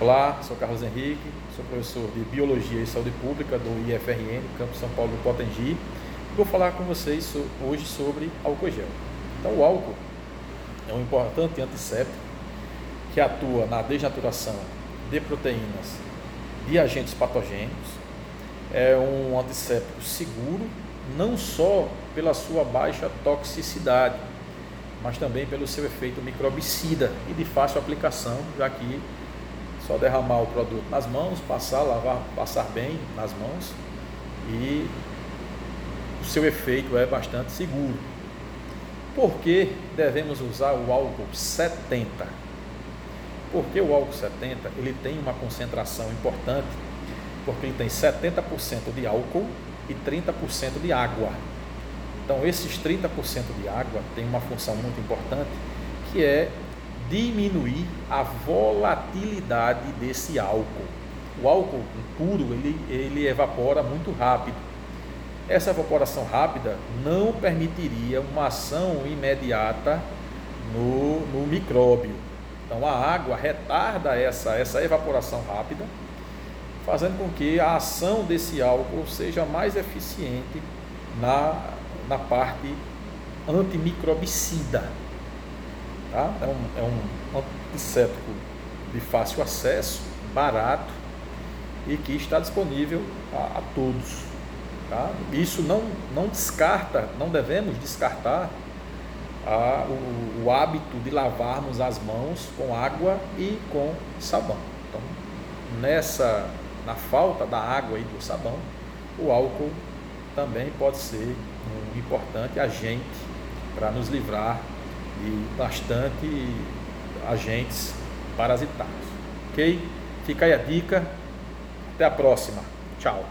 Olá, sou Carlos Henrique, sou professor de Biologia e Saúde Pública do IFRN, Campo São Paulo do Potengi. Vou falar com vocês hoje sobre álcool gel. Então, o álcool é um importante antisséptico que atua na desnaturação de proteínas de agentes patogênicos. É um antisséptico seguro, não só pela sua baixa toxicidade, mas também pelo seu efeito microbicida e de fácil aplicação, já que só derramar o produto nas mãos, passar, lavar, passar bem nas mãos e o seu efeito é bastante seguro. Por que devemos usar o álcool 70? Porque o álcool 70 ele tem uma concentração importante, porque ele tem 70% de álcool e 30% de água. Então esses 30% de água tem uma função muito importante que é diminuir a volatilidade desse álcool. O álcool puro ele, ele evapora muito rápido. Essa evaporação rápida não permitiria uma ação imediata no, no micróbio. Então a água retarda essa, essa evaporação rápida, fazendo com que a ação desse álcool seja mais eficiente na, na parte antimicrobicida. Tá? É, um, é um antisséptico de fácil acesso, barato e que está disponível a, a todos. Tá? Isso não, não descarta, não devemos descartar a, o, o, hábito de lavarmos as mãos com água e com sabão. Então, nessa, na falta da água e do sabão, o álcool também pode ser um importante agente para nos livrar e bastante agentes parasitários. Ok? Fica aí a dica. Até a próxima. Tchau.